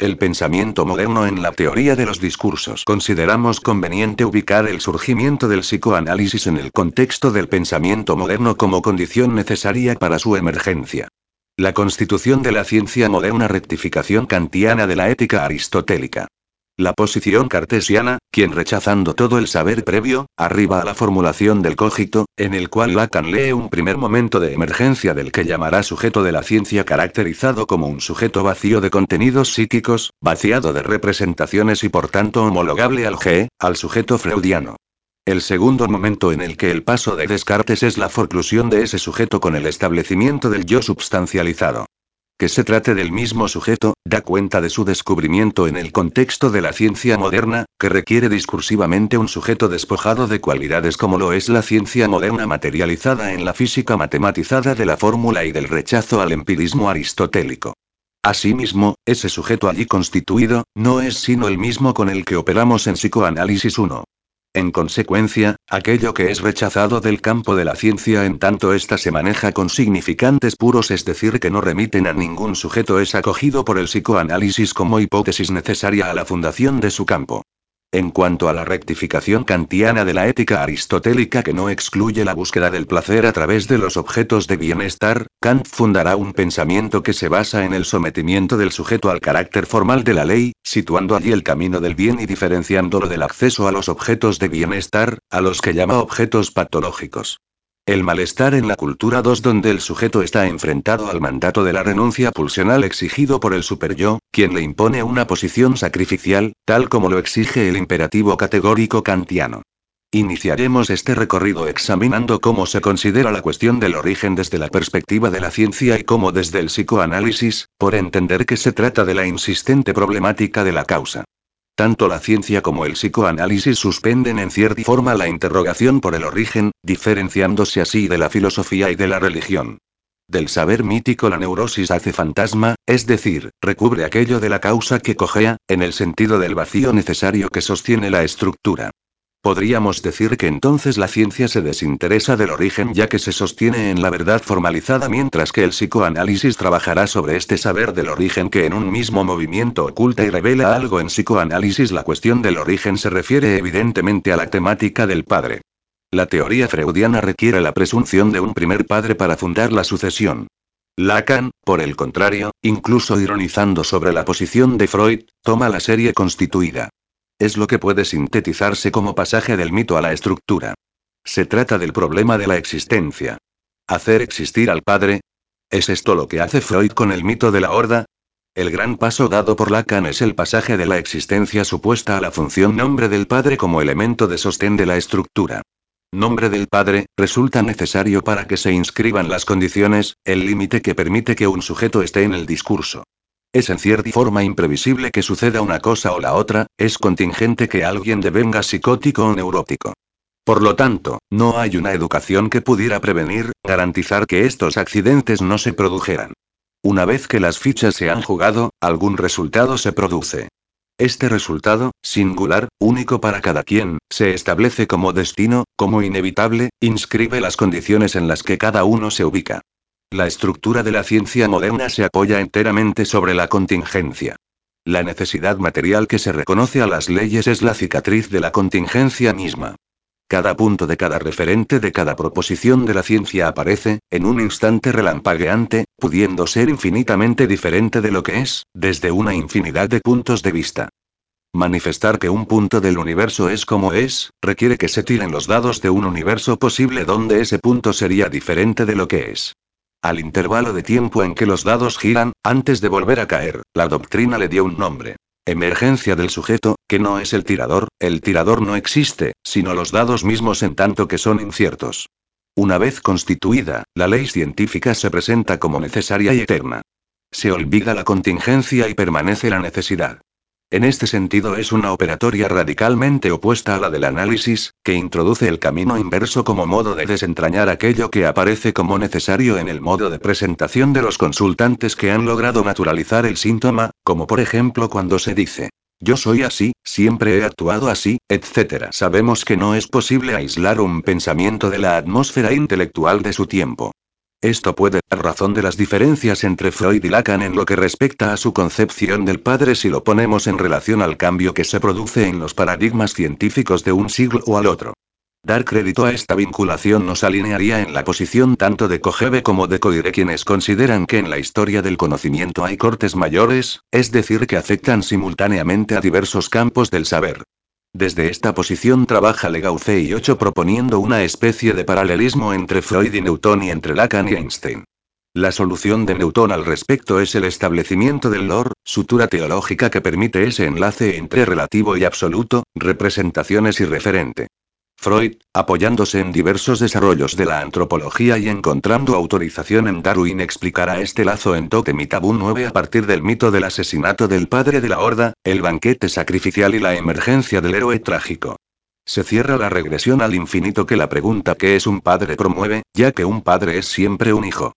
El pensamiento moderno en la teoría de los discursos. Consideramos conveniente ubicar el surgimiento del psicoanálisis en el contexto del pensamiento moderno como condición necesaria para su emergencia. La constitución de la ciencia moderna rectificación kantiana de la ética aristotélica. La posición cartesiana, quien rechazando todo el saber previo, arriba a la formulación del cogito, en el cual Lacan lee un primer momento de emergencia del que llamará sujeto de la ciencia caracterizado como un sujeto vacío de contenidos psíquicos, vaciado de representaciones y por tanto homologable al G, al sujeto freudiano. El segundo momento en el que el paso de Descartes es la forclusión de ese sujeto con el establecimiento del yo substancializado. Que se trate del mismo sujeto, da cuenta de su descubrimiento en el contexto de la ciencia moderna, que requiere discursivamente un sujeto despojado de cualidades como lo es la ciencia moderna materializada en la física matematizada de la fórmula y del rechazo al empirismo aristotélico. Asimismo, ese sujeto allí constituido, no es sino el mismo con el que operamos en psicoanálisis 1. En consecuencia, aquello que es rechazado del campo de la ciencia en tanto ésta se maneja con significantes puros, es decir, que no remiten a ningún sujeto, es acogido por el psicoanálisis como hipótesis necesaria a la fundación de su campo. En cuanto a la rectificación kantiana de la ética aristotélica que no excluye la búsqueda del placer a través de los objetos de bienestar, Kant fundará un pensamiento que se basa en el sometimiento del sujeto al carácter formal de la ley, situando allí el camino del bien y diferenciándolo del acceso a los objetos de bienestar, a los que llama objetos patológicos. El malestar en la cultura 2 donde el sujeto está enfrentado al mandato de la renuncia pulsional exigido por el superyo, quien le impone una posición sacrificial, tal como lo exige el imperativo categórico kantiano. Iniciaremos este recorrido examinando cómo se considera la cuestión del origen desde la perspectiva de la ciencia y cómo desde el psicoanálisis, por entender que se trata de la insistente problemática de la causa. Tanto la ciencia como el psicoanálisis suspenden en cierta forma la interrogación por el origen, diferenciándose así de la filosofía y de la religión. Del saber mítico la neurosis hace fantasma, es decir, recubre aquello de la causa que cojea, en el sentido del vacío necesario que sostiene la estructura. Podríamos decir que entonces la ciencia se desinteresa del origen ya que se sostiene en la verdad formalizada mientras que el psicoanálisis trabajará sobre este saber del origen que en un mismo movimiento oculta y revela algo en psicoanálisis la cuestión del origen se refiere evidentemente a la temática del padre. La teoría freudiana requiere la presunción de un primer padre para fundar la sucesión. Lacan, por el contrario, incluso ironizando sobre la posición de Freud, toma la serie constituida. Es lo que puede sintetizarse como pasaje del mito a la estructura. Se trata del problema de la existencia. ¿Hacer existir al padre? ¿Es esto lo que hace Freud con el mito de la horda? El gran paso dado por Lacan es el pasaje de la existencia supuesta a la función nombre del padre como elemento de sostén de la estructura. Nombre del padre, resulta necesario para que se inscriban las condiciones, el límite que permite que un sujeto esté en el discurso. Es en cierta forma imprevisible que suceda una cosa o la otra, es contingente que alguien devenga psicótico o neurótico. Por lo tanto, no hay una educación que pudiera prevenir, garantizar que estos accidentes no se produjeran. Una vez que las fichas se han jugado, algún resultado se produce. Este resultado, singular, único para cada quien, se establece como destino, como inevitable, inscribe las condiciones en las que cada uno se ubica. La estructura de la ciencia moderna se apoya enteramente sobre la contingencia. La necesidad material que se reconoce a las leyes es la cicatriz de la contingencia misma. Cada punto de cada referente de cada proposición de la ciencia aparece, en un instante relampagueante, pudiendo ser infinitamente diferente de lo que es, desde una infinidad de puntos de vista. Manifestar que un punto del universo es como es, requiere que se tiren los dados de un universo posible donde ese punto sería diferente de lo que es. Al intervalo de tiempo en que los dados giran, antes de volver a caer, la doctrina le dio un nombre. Emergencia del sujeto, que no es el tirador, el tirador no existe, sino los dados mismos en tanto que son inciertos. Una vez constituida, la ley científica se presenta como necesaria y eterna. Se olvida la contingencia y permanece la necesidad. En este sentido es una operatoria radicalmente opuesta a la del análisis, que introduce el camino inverso como modo de desentrañar aquello que aparece como necesario en el modo de presentación de los consultantes que han logrado naturalizar el síntoma, como por ejemplo cuando se dice, yo soy así, siempre he actuado así, etc. Sabemos que no es posible aislar un pensamiento de la atmósfera intelectual de su tiempo. Esto puede dar razón de las diferencias entre Freud y Lacan en lo que respecta a su concepción del padre si lo ponemos en relación al cambio que se produce en los paradigmas científicos de un siglo o al otro. Dar crédito a esta vinculación nos alinearía en la posición tanto de Kojeve como de Coire quienes consideran que en la historia del conocimiento hay cortes mayores, es decir que afectan simultáneamente a diversos campos del saber. Desde esta posición trabaja Legauce y Ocho proponiendo una especie de paralelismo entre Freud y Newton y entre Lacan y Einstein. La solución de Newton al respecto es el establecimiento del lore, sutura teológica que permite ese enlace entre relativo y absoluto, representaciones y referente. Freud, apoyándose en diversos desarrollos de la antropología y encontrando autorización en Darwin, explicará este lazo en Totem y Tabú 9 a partir del mito del asesinato del padre de la horda, el banquete sacrificial y la emergencia del héroe trágico. Se cierra la regresión al infinito que la pregunta ¿qué es un padre promueve, ya que un padre es siempre un hijo.